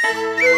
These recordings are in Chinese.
Música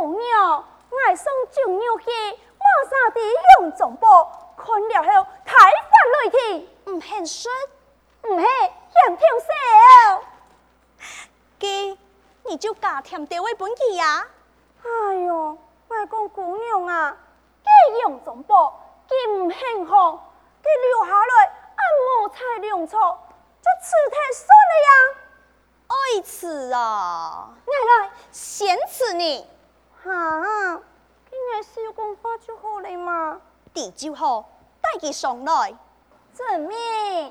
姑娘，爱送酒肉去，马上地用总部看了后，太发雷霆，唔肯说，唔系嫌听少。给，你就加添这位本记呀？哎呦，外公姑娘啊，给用总部，给唔肯好，给留下来，按无才良策，这此太算了呀。爱吃啊！来来，先吃你。哈，今日是要讲话就好了嘛。地就好，带佢上来。遵命，来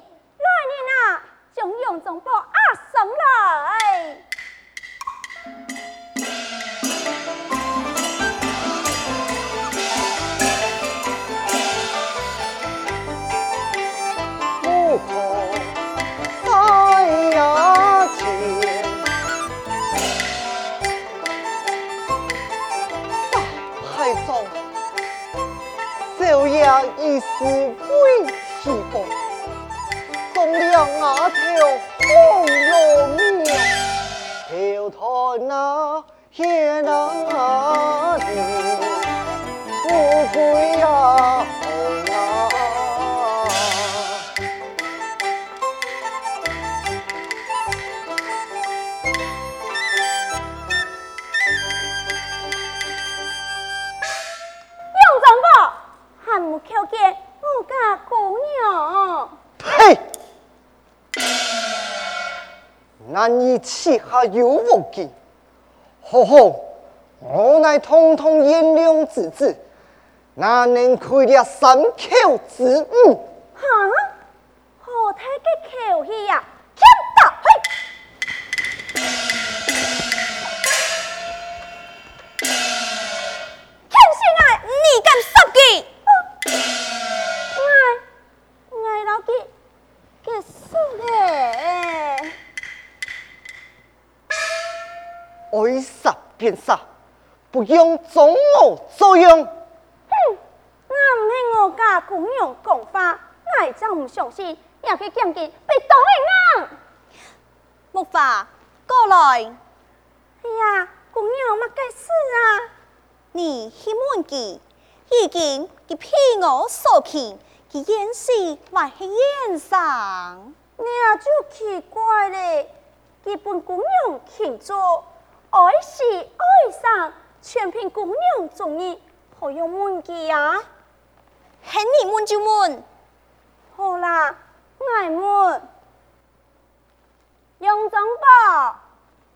人啊，将杨总部押上来。难以旗下有武器，好好，我乃通通贤良之子，哪能亏了三口之母？哈？何太嘅口气呀？欠打嘿！你敢杀佢？我我老几结束咧。爱杀便杀，不用总我作用。哼！我唔系我家姑娘讲话，我真唔相信，也去见见被当的人。木华，过来。哎呀，姑娘乜该事啊？你去问佢，已经佢骗我所骗，佢演戏还是演上？你啊就奇怪咧，佢本姑娘庆祝爱是爱上，全凭姑娘中意，何用问计啊？恨你问就问。好啦，爱问。杨总宝，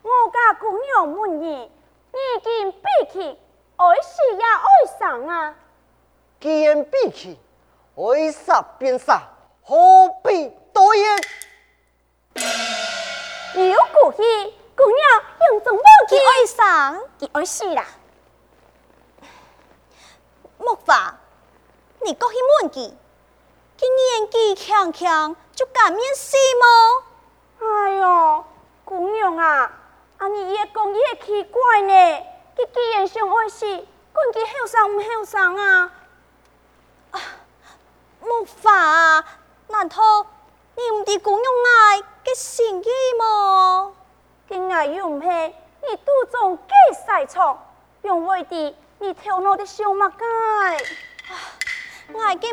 我家姑娘问你，已经闭气，爱是也爱上啊？既然闭气，爱杀便杀，何必多言？有骨气，姑娘用总宝佢爱上，去爱死啦。木法，你过去问佢，佢年纪轻轻就敢免死么？哎呦，姑娘啊，啊你越讲越奇怪呢。佮既然想爱死，管佮后生唔后生啊？木华，难道你唔知姑娘爱嘅心意么？佢爱又唔系，你都总几晒错，用为地你头脑的想乜解？爱嘅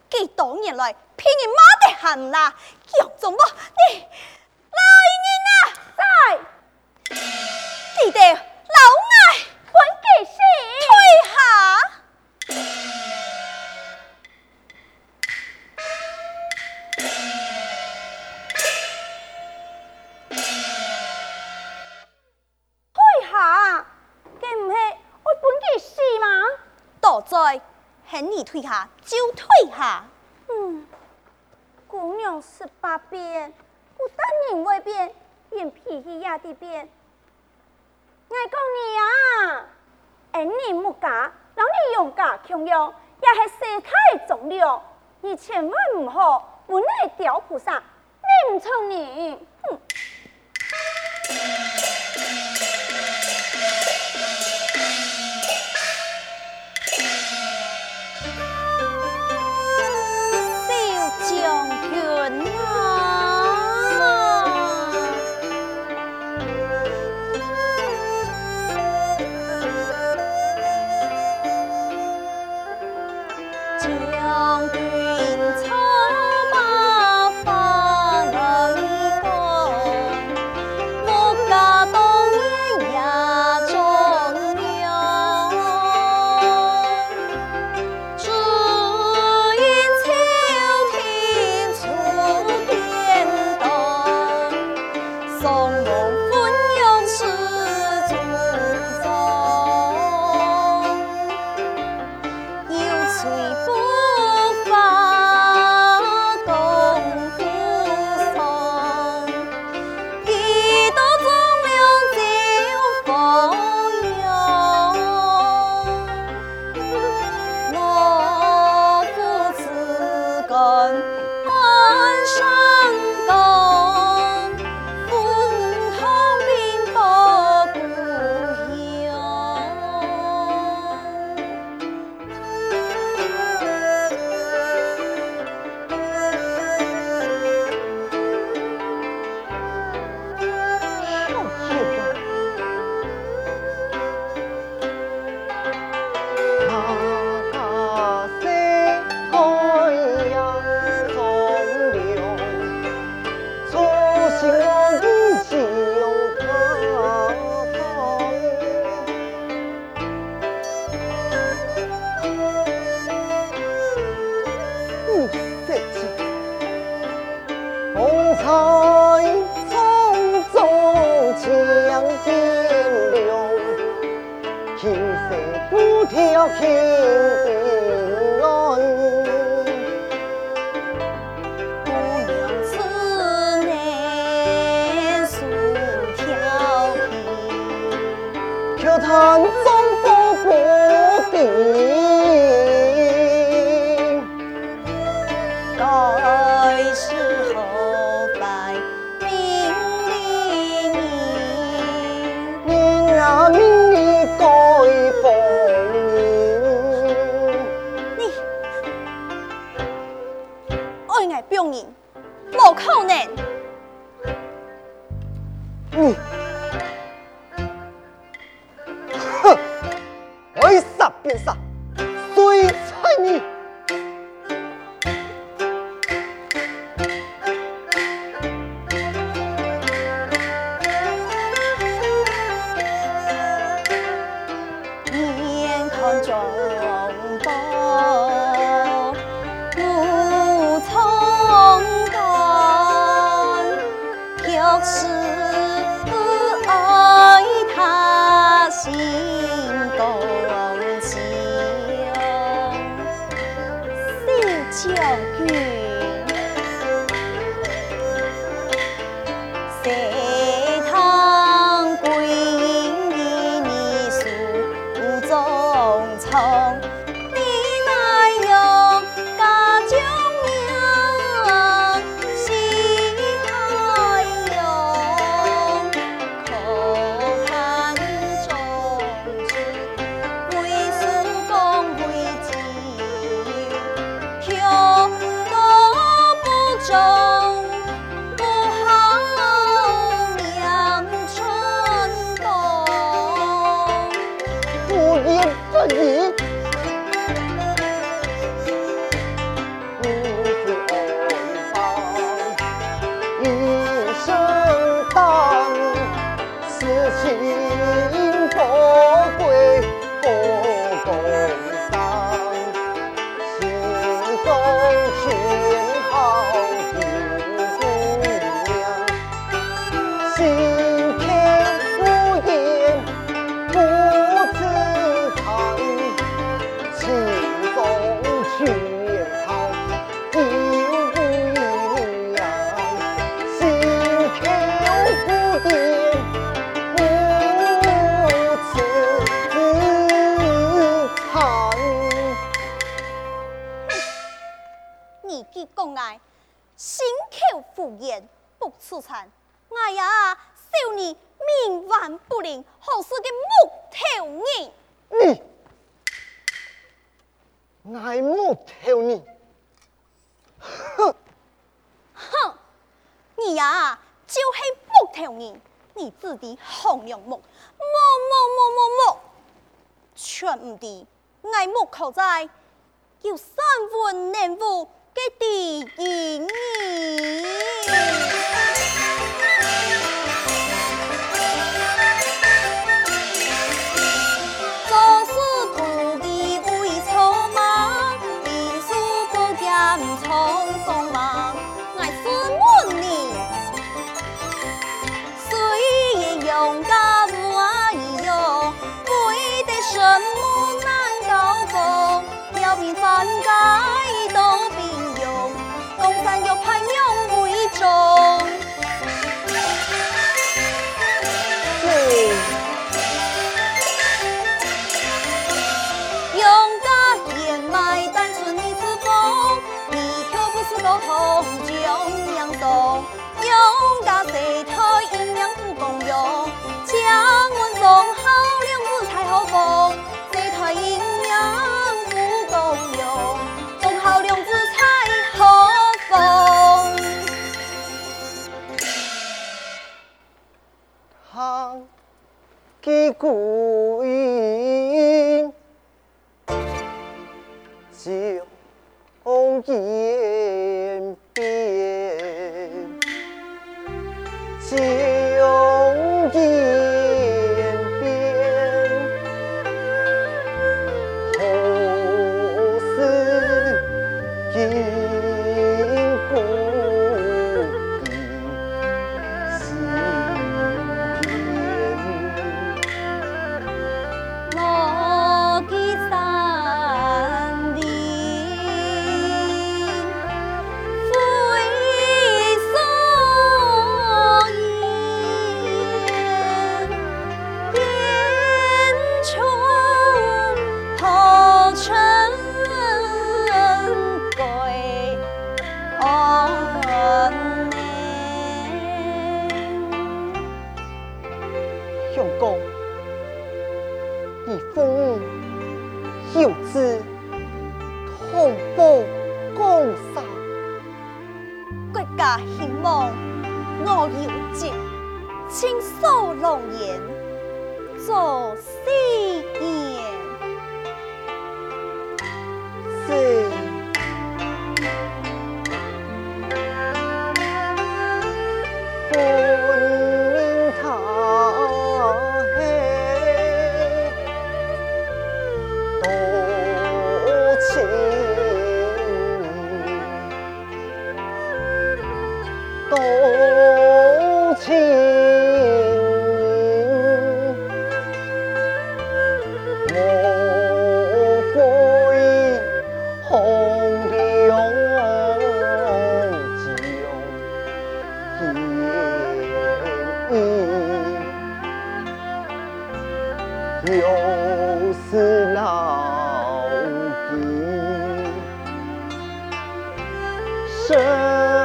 几多年来骗你妈的喊啦，叫做么？你老人啊，在记得老在恨你退下就退下。嗯，姑娘十八变，不但人未变，连脾气也得变。我讲你啊，恩你木家，让你用家穷用，也系世态忠良。你千万唔好本来刁菩萨，你唔聪明。故意。生。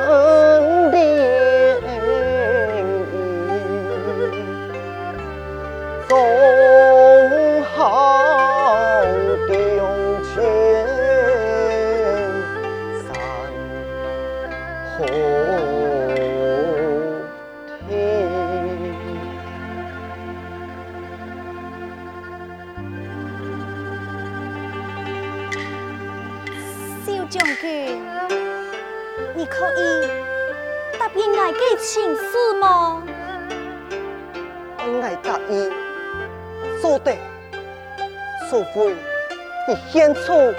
Thì xem.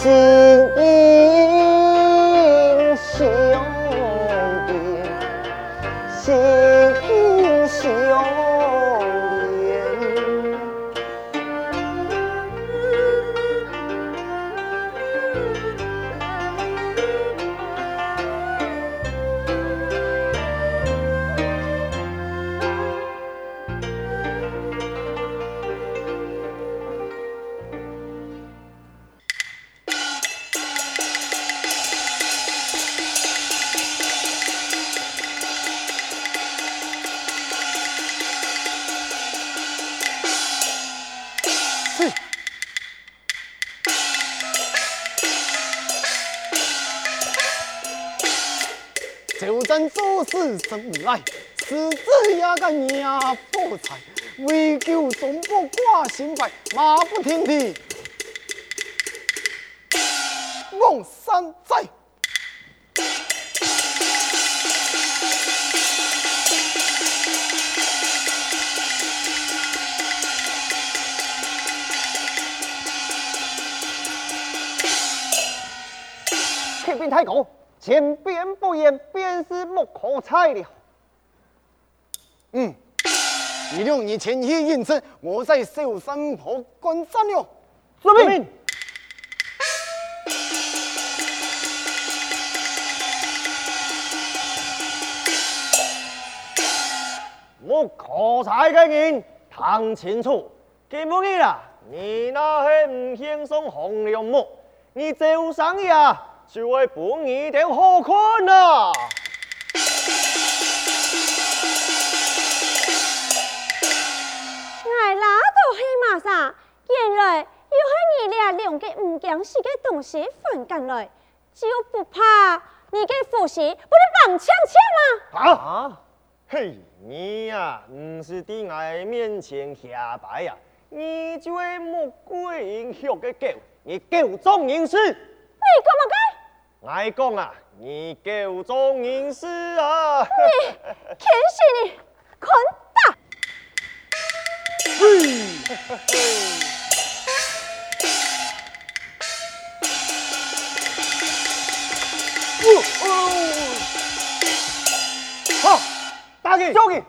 心。意就真做事生来，狮子也敢赢破财，为求总部挂新牌，马不停蹄往山寨。太公，前边不言，便是莫可猜了。嗯，你用你前去应征，我在小山坡观战了。遵命。莫可猜的人，谈清楚。金木儿啦，你那是唔轻松红了木，你走上呀？就会不一定好看啊！俺拉到黑马上，原来又系你俩两个唔讲事嘅东西混进来，就不怕你嘅父亲不得帮枪枪吗？啊！嘿，你呀，唔是在俺面前呀，你就系穆桂英学嘅狗，你狗。你干嘛该？我讲啊，你够忠人士啊！你，天使你，滚蛋！好，打给交给。